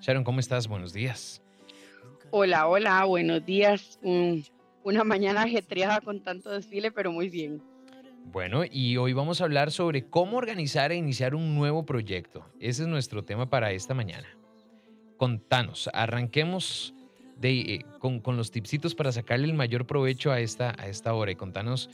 Sharon, ¿cómo estás? Buenos días. Hola, hola, buenos días. una mañana ajetreada con tanto desfile, pero muy bien. Bueno, y hoy vamos a hablar sobre cómo organizar e iniciar un nuevo proyecto. Ese es nuestro tema para esta mañana. Contanos, arranquemos eh, con, los tipsitos para sacarle el mayor provecho a esta, a esta hora y contanos,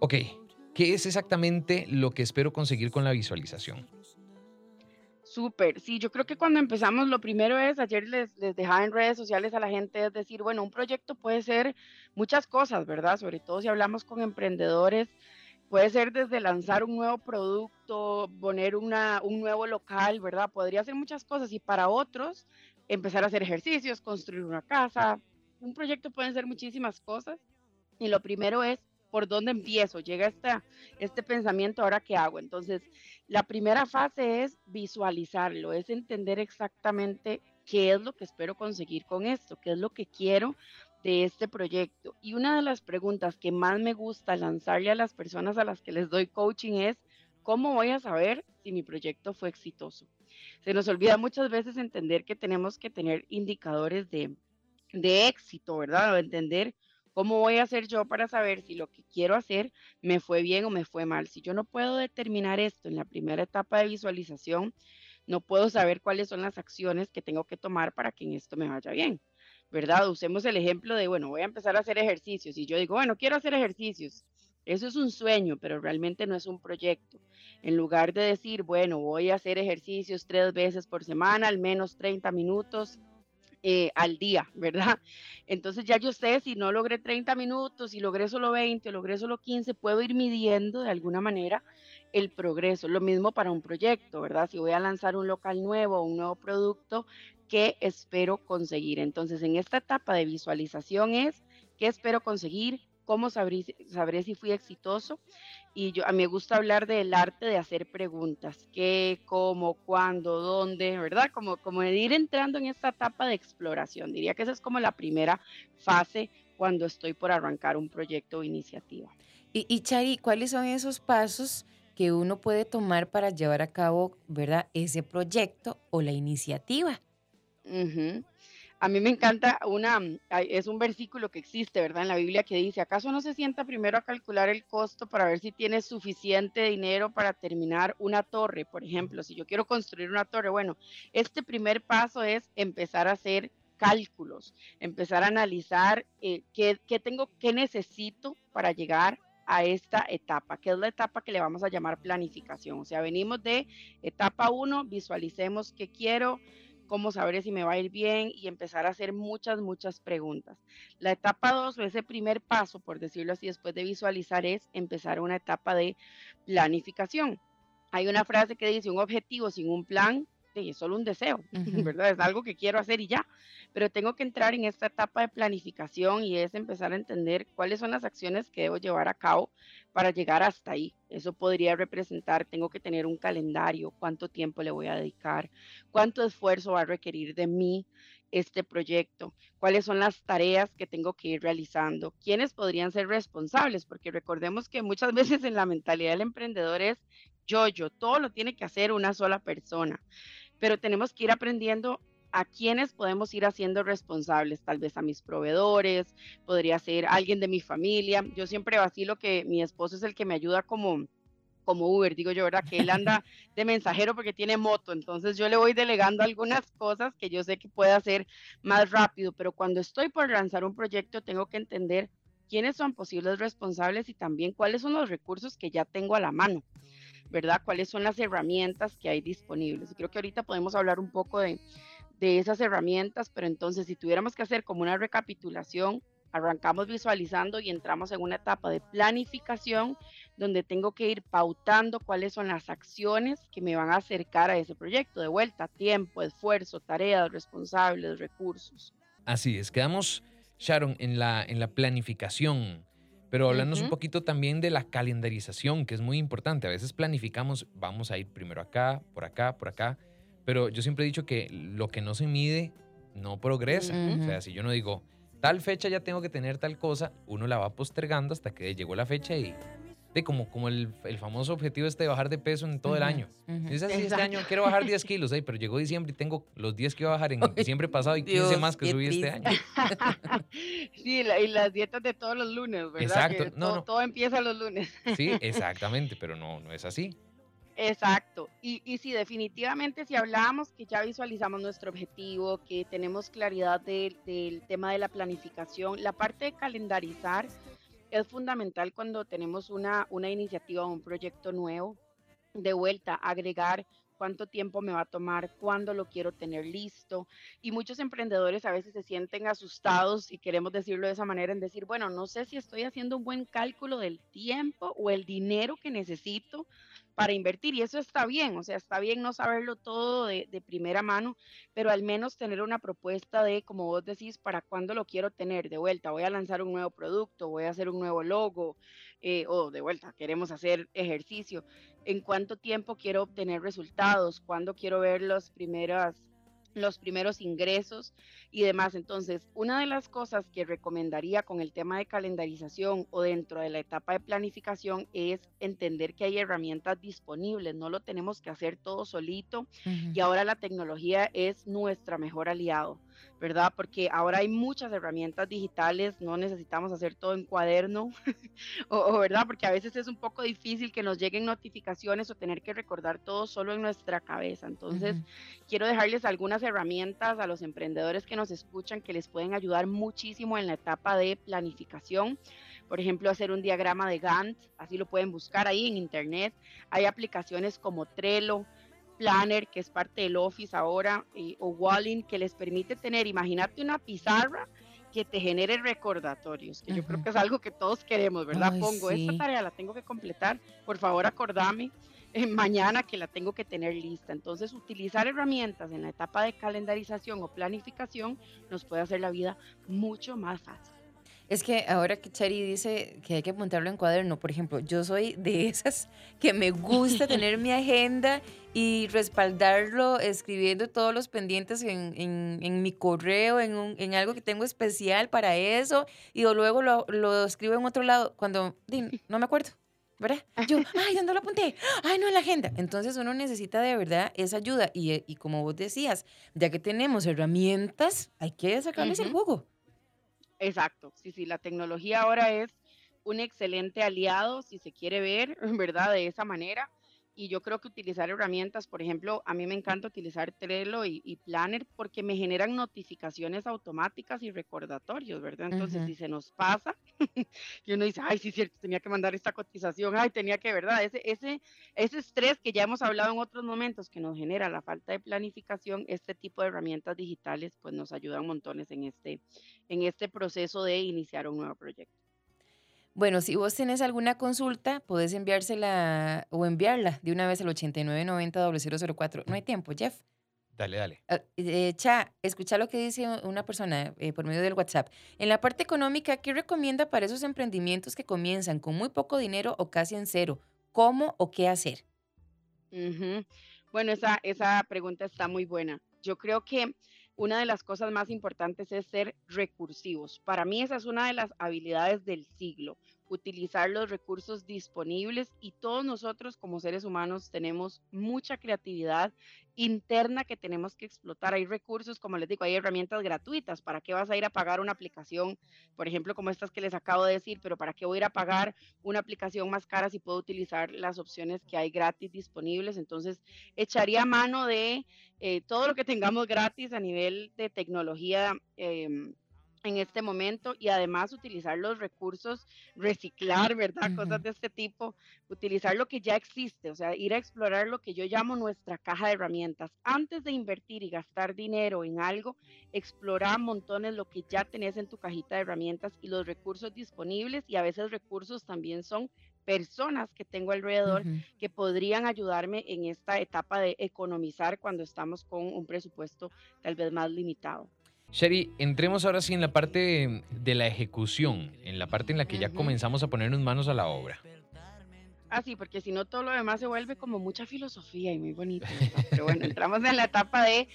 ok, ¿qué es exactamente lo que espero conseguir con la visualización? Súper, sí, yo creo que cuando empezamos lo primero es, ayer les, les dejaba en redes sociales a la gente, es decir, bueno, un proyecto puede ser muchas cosas, ¿verdad? Sobre todo si hablamos con emprendedores, puede ser desde lanzar un nuevo producto, poner una, un nuevo local, ¿verdad? Podría ser muchas cosas y para otros empezar a hacer ejercicios, construir una casa, un proyecto pueden ser muchísimas cosas y lo primero es por dónde empiezo, llega este pensamiento, ahora qué hago. Entonces, la primera fase es visualizarlo, es entender exactamente qué es lo que espero conseguir con esto, qué es lo que quiero de este proyecto. Y una de las preguntas que más me gusta lanzarle a las personas a las que les doy coaching es, ¿cómo voy a saber si mi proyecto fue exitoso? Se nos olvida muchas veces entender que tenemos que tener indicadores de éxito, ¿verdad? O entender ¿Cómo voy a hacer yo para saber si lo que quiero hacer me fue bien o me fue mal? Si yo no puedo determinar esto en la primera etapa de visualización, no puedo saber cuáles son las acciones que tengo que tomar para que en esto me vaya bien. ¿Verdad? Usemos el ejemplo de, bueno, voy a empezar a hacer ejercicios y yo digo, bueno, quiero hacer ejercicios. Eso es un sueño, pero realmente no es un proyecto. En lugar de decir, bueno, voy a hacer ejercicios tres veces por semana, al menos 30 minutos, eh, al día, ¿verdad? Entonces ya yo sé si no logré 30 minutos, si logré solo 20 o logré solo 15, puedo ir midiendo de alguna manera el progreso. Lo mismo para un proyecto, ¿verdad? Si voy a lanzar un local nuevo, un nuevo producto, ¿qué espero conseguir? Entonces en esta etapa de visualización es, ¿qué espero conseguir? ¿Cómo sabré, sabré si fui exitoso? y yo, a mí me gusta hablar del arte de hacer preguntas, qué, cómo, cuándo, dónde, ¿verdad? Como, como de ir entrando en esta etapa de exploración. Diría que esa es como la primera fase cuando estoy por arrancar un proyecto o iniciativa. Y, y Chari, ¿cuáles son esos pasos que uno puede tomar para llevar a cabo, ¿verdad? Ese proyecto o la iniciativa. A mí me encanta una, es un versículo que existe, ¿verdad? En la Biblia que dice, ¿acaso no se sienta primero a calcular el costo para ver si tiene suficiente dinero para terminar una torre? Por ejemplo, si yo quiero construir una torre, bueno, este primer paso es empezar a hacer cálculos, empezar a analizar eh, qué, qué tengo, qué necesito para llegar a esta etapa, que es la etapa que le vamos a llamar planificación. O sea, venimos de etapa 1, visualicemos qué quiero, cómo saber si me va a ir bien y empezar a hacer muchas, muchas preguntas. La etapa 2 o ese primer paso, por decirlo así, después de visualizar es empezar una etapa de planificación. Hay una frase que dice, un objetivo sin un plan es solo un deseo, ¿verdad? Es algo que quiero hacer y ya, pero tengo que entrar en esta etapa de planificación y es empezar a entender cuáles son las acciones que debo llevar a cabo para llegar hasta ahí. Eso podría representar, tengo que tener un calendario, cuánto tiempo le voy a dedicar, cuánto esfuerzo va a requerir de mí este proyecto, cuáles son las tareas que tengo que ir realizando, quiénes podrían ser responsables, porque recordemos que muchas veces en la mentalidad del emprendedor es yo, yo, todo lo tiene que hacer una sola persona pero tenemos que ir aprendiendo a quiénes podemos ir haciendo responsables, tal vez a mis proveedores, podría ser alguien de mi familia. Yo siempre vacilo que mi esposo es el que me ayuda como como Uber, digo yo, ¿verdad? Que él anda de mensajero porque tiene moto, entonces yo le voy delegando algunas cosas que yo sé que puede hacer más rápido, pero cuando estoy por lanzar un proyecto tengo que entender quiénes son posibles responsables y también cuáles son los recursos que ya tengo a la mano. ¿Verdad? ¿Cuáles son las herramientas que hay disponibles? Y creo que ahorita podemos hablar un poco de, de esas herramientas, pero entonces si tuviéramos que hacer como una recapitulación, arrancamos visualizando y entramos en una etapa de planificación donde tengo que ir pautando cuáles son las acciones que me van a acercar a ese proyecto. De vuelta, tiempo, esfuerzo, tareas, responsables, recursos. Así es, quedamos, Sharon, en la, en la planificación pero hablando un poquito también de la calendarización, que es muy importante. A veces planificamos, vamos a ir primero acá, por acá, por acá. Pero yo siempre he dicho que lo que no se mide no progresa. O sea, si yo no digo, tal fecha ya tengo que tener tal cosa, uno la va postergando hasta que llegó la fecha y de como, como el, el famoso objetivo este de bajar de peso en todo el año. Es así, este año quiero bajar 10 kilos, ey, pero llegó diciembre y tengo los 10 que iba a bajar en diciembre pasado y 15 Dios, más que subí este año. Sí, la- y las dietas de todos los lunes, ¿verdad? Exacto, no, todo, no. todo empieza los lunes. Sí, exactamente, pero no, no es así. Exacto. Y, y sí, definitivamente si hablamos que ya visualizamos nuestro objetivo, que tenemos claridad del, del tema de la planificación, la parte de calendarizar es fundamental cuando tenemos una, una iniciativa o un proyecto nuevo. De vuelta, agregar cuánto tiempo me va a tomar, cuándo lo quiero tener listo. Y muchos emprendedores a veces se sienten asustados y queremos decirlo de esa manera, en decir, bueno, no sé si estoy haciendo un buen cálculo del tiempo o el dinero que necesito para invertir. Y eso está bien, o sea, está bien no saberlo todo de, de primera mano, pero al menos tener una propuesta de, como vos decís, para cuándo lo quiero tener de vuelta. Voy a lanzar un nuevo producto, voy a hacer un nuevo logo, eh, o de vuelta, queremos hacer ejercicio. ¿En cuánto tiempo quiero obtener resultados? ¿Cuándo quiero ver los primeras los primeros ingresos y demás. Entonces, una de las cosas que recomendaría con el tema de calendarización o dentro de la etapa de planificación es entender que hay herramientas disponibles, no lo tenemos que hacer todo solito y ahora la tecnología es nuestra mejor aliado, ¿verdad? Porque ahora hay muchas herramientas digitales, no necesitamos hacer todo en cuaderno, o, o, ¿verdad? Porque a veces es un poco difícil que nos lleguen notificaciones o tener que recordar todo solo en nuestra cabeza. Entonces, quiero dejarles algunas herramientas a los emprendedores que nos escuchan que les pueden ayudar muchísimo en la etapa de planificación. Por ejemplo, hacer un diagrama de Gantt, así lo pueden buscar ahí en internet. Hay aplicaciones como Trello, Planner, que es parte del Office ahora, y- o Walling, que les permite tener, imagínate una pizarra que te genere recordatorios, que yo creo que es algo que todos queremos, ¿verdad? Ay, Pongo esta tarea, la tengo que completar, por favor acordame eh, mañana que la tengo que tener lista. Entonces, utilizar herramientas en la etapa de calendarización o planificación nos puede hacer la vida mucho más fácil. Es que ahora que Chari dice que hay que apuntarlo en cuaderno, por ejemplo, yo soy de esas que me gusta tener mi agenda y respaldarlo escribiendo todos los pendientes en, en- en mi correo, en, un- en algo que tengo especial para eso, y luego lo, lo escribo en otro lado cuando no me acuerdo. ¿Verdad? Yo, ay, ¿dónde lo apunté? Ay, no, en la agenda. Entonces uno necesita de verdad esa ayuda. Y, y como vos decías, ya que tenemos herramientas, hay que sacarles el Ujú. jugo. Exacto, sí, sí, la tecnología ahora es un excelente aliado, si se quiere ver, ¿verdad? De esa manera. Y yo creo que utilizar herramientas, por ejemplo, a mí me encanta utilizar Trello y, y Planner porque me generan notificaciones automáticas y recordatorios, ¿verdad? Entonces, si se nos pasa, y uno dice, ay, sí, cierto, tenía que mandar esta cotización, ay, tenía que, ¿verdad? Ese, ese, ese estrés que ya hemos hablado en otros momentos que nos genera la falta de planificación, este tipo de herramientas digitales, pues nos ayudan montones en este, en este proceso de iniciar un nuevo proyecto. Bueno, si vos tenés alguna consulta, podés enviársela o enviarla de una vez al 8990-004. No hay tiempo, Jeff. Dale, dale. Ah, eh, Cha, escucha lo que dice una persona eh, por medio del WhatsApp. En la parte económica, ¿qué recomienda para esos emprendimientos que comienzan con muy poco dinero o casi en cero? ¿Cómo o qué hacer? Bueno, esa, esa pregunta está muy buena. Yo creo que una de las cosas más importantes es ser recursivos. Para mí esa es una de las habilidades del siglo, utilizar los recursos disponibles y todos nosotros como seres humanos tenemos mucha creatividad interna que tenemos que explotar. Hay recursos, como les digo, hay herramientas gratuitas. ¿Para qué vas a ir a pagar una aplicación, por ejemplo, como estas que les acabo de decir? Pero ¿para qué voy a ir a pagar una aplicación más cara si puedo utilizar las opciones que hay gratis disponibles? Entonces, echaría mano de eh, todo lo que tengamos gratis a nivel de tecnología. em, en este momento y además utilizar los recursos, reciclar, ¿verdad? Cosas de este tipo, utilizar lo que ya existe, o sea, ir a explorar lo que yo llamo nuestra caja de herramientas. Antes de invertir y gastar dinero en algo, explora montones lo que ya tenés en tu cajita de herramientas y los recursos disponibles y a veces recursos también son personas que tengo alrededor que podrían ayudarme en esta etapa de economizar cuando estamos con un presupuesto tal vez más limitado. Sherry, entremos ahora sí en la parte de la ejecución, en la parte en la que ya comenzamos a ponernos manos a la obra. Ah, sí, porque si no todo lo demás se vuelve como mucha filosofía y muy bonito. Pero bueno, entramos en la etapa de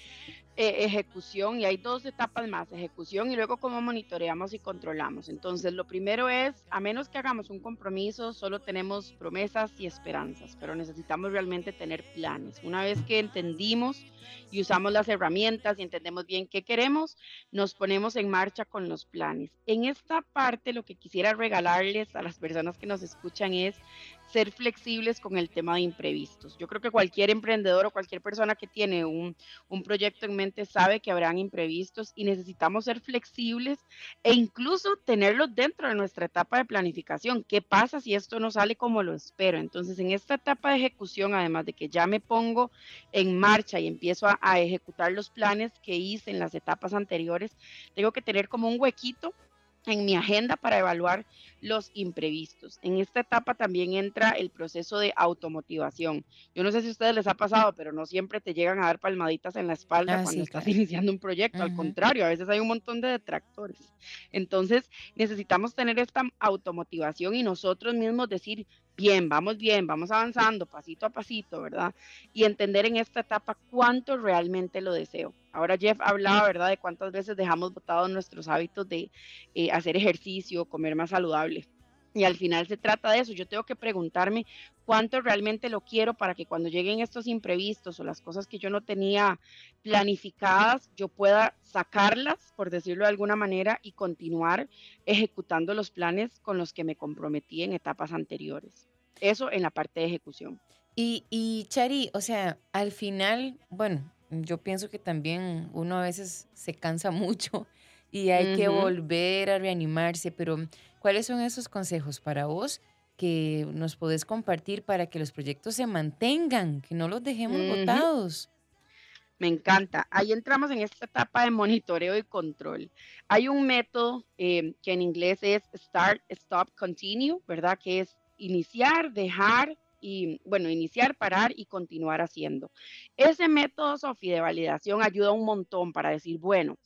eh, ejecución y hay dos etapas más, ejecución y luego cómo monitoreamos y controlamos. Entonces, lo primero es, a menos que hagamos un compromiso, solo tenemos promesas y esperanzas, pero necesitamos realmente tener planes. Una vez que entendimos y usamos las herramientas y entendemos bien qué queremos, nos ponemos en marcha con los planes. En esta parte, lo que quisiera regalarles a las personas que nos escuchan es ser flexibles con el tema de imprevistos. Yo creo que cualquier emprendedor o cualquier persona que tiene un, un, proyecto en mente sabe que habrán imprevistos y necesitamos ser flexibles e incluso tenerlos dentro de nuestra etapa de planificación. ¿Qué pasa si esto no sale como lo espero? Entonces, en esta etapa de ejecución, además de que ya me pongo en marcha y empiezo a, a ejecutar los planes que hice en las etapas anteriores, tengo que tener como un huequito en mi agenda para evaluar los imprevistos. En esta etapa también entra el proceso de automotivación. Yo no sé si a ustedes les ha pasado, pero no siempre te llegan a dar palmaditas en la espalda Ah, cuando sí, estás claro. iniciando un proyecto. Al contrario, a veces hay un montón de detractores. Entonces, necesitamos tener esta automotivación y nosotros mismos decir, bien, vamos bien, vamos avanzando pasito a pasito, ¿verdad? Y entender en esta etapa cuánto realmente lo deseo. Ahora Jeff hablaba, ¿verdad?, de cuántas veces dejamos botados nuestros hábitos de eh, hacer ejercicio, comer más saludable. Y al final se trata de eso. Yo tengo que preguntarme cuánto realmente lo quiero para que cuando lleguen estos imprevistos o las cosas que yo no tenía planificadas, yo pueda sacarlas, por decirlo de alguna manera, y continuar ejecutando los planes con los que me comprometí en etapas anteriores. Eso en la parte de ejecución. Y, y Chari, o sea, al final, bueno, yo pienso que también uno a veces se cansa mucho y hay que volver a reanimarse, pero ¿cuáles son esos consejos para vos que nos podés compartir para que los proyectos se mantengan, que no los dejemos Ujú. botados? Me encanta. Ahí entramos en esta etapa de monitoreo y control. Hay un método eh, que en inglés es Start, Stop, Continue, ¿verdad? Que es iniciar, dejar y, bueno, iniciar, parar y continuar haciendo. Ese método, Sofi, de validación ayuda un montón para decir, bueno,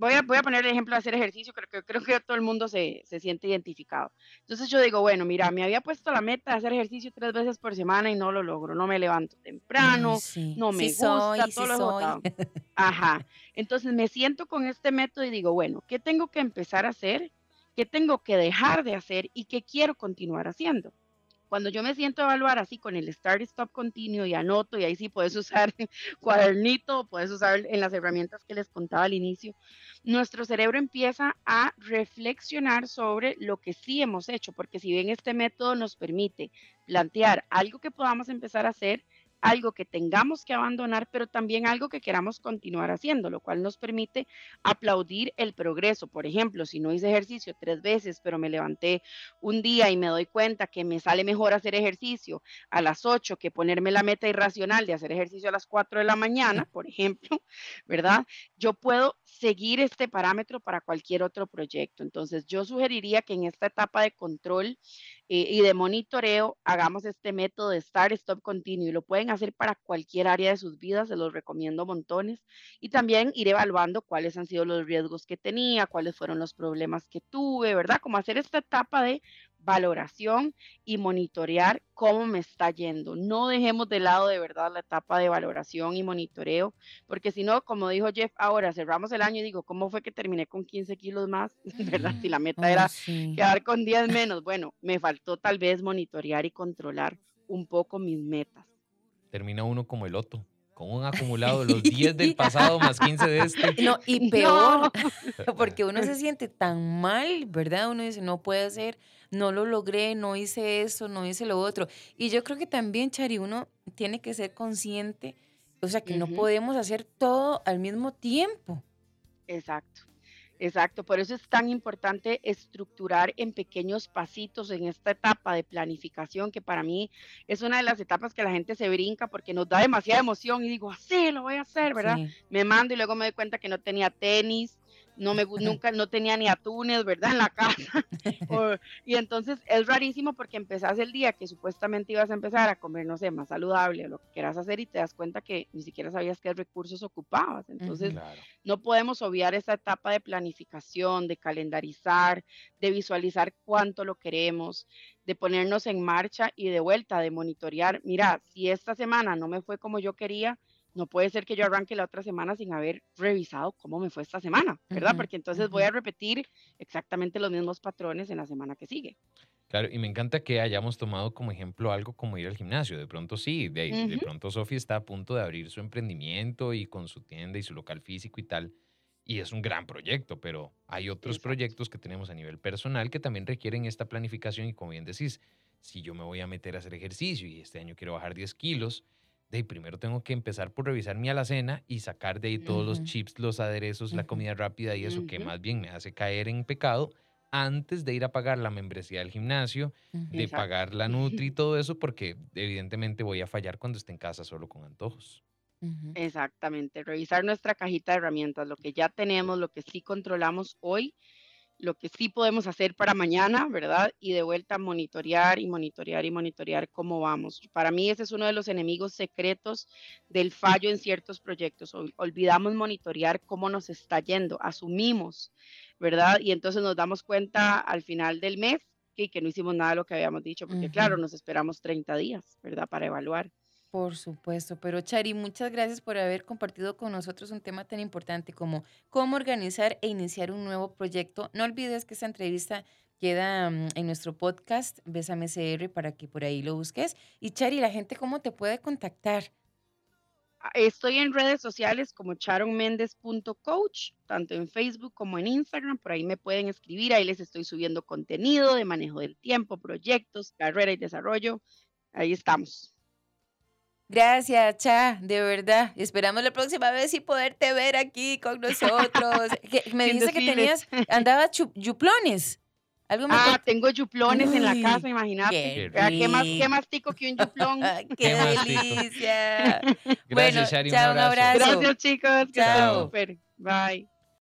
voy a, voy a poner el ejemplo de hacer ejercicio, creo que, creo que todo el mundo se, se siente identificado. Entonces yo digo, bueno, mira, me había puesto la meta de hacer ejercicio tres veces por semana y no lo logro, no me levanto temprano, sí, no me sí gusta, soy, todo sí lo he soy. Ajá. Entonces me siento con este método y digo, bueno, ¿qué tengo que empezar a hacer? ¿Qué tengo que dejar de hacer? ¿Y qué quiero continuar haciendo? Cuando yo me siento a evaluar así con el Start Stop continuo y anoto, y ahí sí puedes usar cuadernito, puedes usar en las herramientas que les contaba al inicio, nuestro cerebro empieza a reflexionar sobre lo que sí hemos hecho, porque si bien este método nos permite plantear algo que podamos empezar a hacer, algo que tengamos que abandonar, pero también algo que queramos continuar haciendo, lo cual nos permite aplaudir el progreso. Por ejemplo, si no hice ejercicio tres veces, pero me levanté un día y me doy cuenta que me sale mejor hacer ejercicio a las 8 que ponerme la meta irracional de hacer ejercicio a las 4 de la mañana, por ejemplo, ¿verdad? Yo puedo seguir este parámetro para cualquier otro proyecto. Entonces, yo sugeriría que en esta etapa de control y de monitoreo hagamos este método de Start, Stop, Continue. Y lo pueden hacer para cualquier área de sus vidas, se los recomiendo montones. Y también ir evaluando cuáles han sido los riesgos que tenía, cuáles fueron los problemas que tuve, ¿verdad? Como hacer esta etapa de valoración y monitorear cómo me está yendo. No dejemos de lado de verdad la etapa de valoración y monitoreo, porque si no, como dijo Jeff, ahora cerramos el año y digo, ¿cómo fue que terminé con 15 kilos más? ¿Verdad? Si la meta era sí. quedar con 10 menos. Bueno, me faltó tal vez monitorear y controlar un poco mis metas. Termina uno como el otro, con un acumulado de los 10 del pasado más 15 de este. No, y No. peor, porque uno se siente tan mal, ¿verdad? Uno dice, no puede ser, no lo logré, no hice eso, no hice lo otro. Y yo creo que también, Chari, uno tiene que ser consciente, o sea, que no podemos hacer todo al mismo tiempo. Exacto, exacto. Por eso es tan importante estructurar en pequeños pasitos en esta etapa de planificación, que para mí es una de las etapas que la gente se brinca porque nos da demasiada emoción y digo, así lo voy a hacer, ¿verdad? Sí. Me mando y luego me doy cuenta que no tenía tenis, no me nunca no tenía ni atunes, ¿verdad? En la casa. O- y entonces es rarísimo porque empezás el día que supuestamente ibas a empezar a comer, no sé, más saludable o lo que quieras hacer y te das cuenta que ni siquiera sabías qué recursos ocupabas. Entonces, Claro. no podemos obviar esa etapa de planificación, de calendarizar, de visualizar cuánto lo queremos, de ponernos en marcha y de vuelta, de monitorear. Mira, si esta semana no me fue como yo quería, no puede ser que yo arranque la otra semana sin haber revisado cómo me fue esta semana, ¿verdad? Ujú, Porque entonces voy a repetir exactamente los mismos patrones en la semana que sigue. Claro, y me encanta que hayamos tomado como ejemplo algo como ir al gimnasio. De pronto sí, de, ahí- de Ujú, pronto Sofía está a punto de abrir su emprendimiento y con su tienda y su local físico y tal. Y es un gran proyecto, pero hay otros Exacto. proyectos que tenemos a nivel personal que también requieren esta planificación y como bien decís, si yo me voy a meter a hacer ejercicio y este año quiero bajar 10 kilos, de ahí primero tengo que empezar por revisar mi alacena y sacar de ahí todos los chips, los aderezos, la comida rápida y eso que más bien me hace caer en pecado antes de ir a pagar la membresía del gimnasio de Exacto. pagar la Nutri y todo eso, porque evidentemente voy a fallar cuando esté en casa solo con antojos. Exactamente, revisar nuestra cajita de herramientas, lo que ya tenemos, lo que sí controlamos hoy, lo que sí podemos hacer para mañana, ¿verdad? Y de vuelta monitorear y monitorear y monitorear cómo vamos. Para mí ese es uno de los enemigos secretos del fallo en ciertos proyectos. Ol- Olvidamos monitorear cómo nos está yendo, asumimos, ¿verdad? Y entonces nos damos cuenta al final del mes que, que no hicimos nada de lo que habíamos dicho, porque claro, nos esperamos 30 días, ¿verdad? Para evaluar. Por supuesto, pero Chari, muchas gracias por haber compartido con nosotros un tema tan importante como cómo organizar e iniciar un nuevo proyecto. No olvides que esta entrevista queda mm, en nuestro podcast Bésame CR para que por ahí lo busques. Y Chari, la gente, ¿cómo te puede contactar? Ah, Estoy en redes sociales como charonmendez.coach, tanto en Facebook como en Instagram. Por ahí me pueden escribir. Ahí les estoy subiendo contenido de manejo del tiempo, proyectos, carrera y desarrollo. Ahí estamos. Gracias, Cha, de verdad. Esperamos la próxima vez y poderte ver aquí con nosotros. Que- Me dijiste que tenías, andaba chu- yuplones. Algo Ah, cont- tengo yuplones en la casa, imagínate. qué ¿Qué más, qué más tico que un yuplón? ¡Qué Qué delicia! Gracias, bueno, Shari, un chao, un abrazo. abrazo. Gracias, chicos. Que Chao. súper. Bye.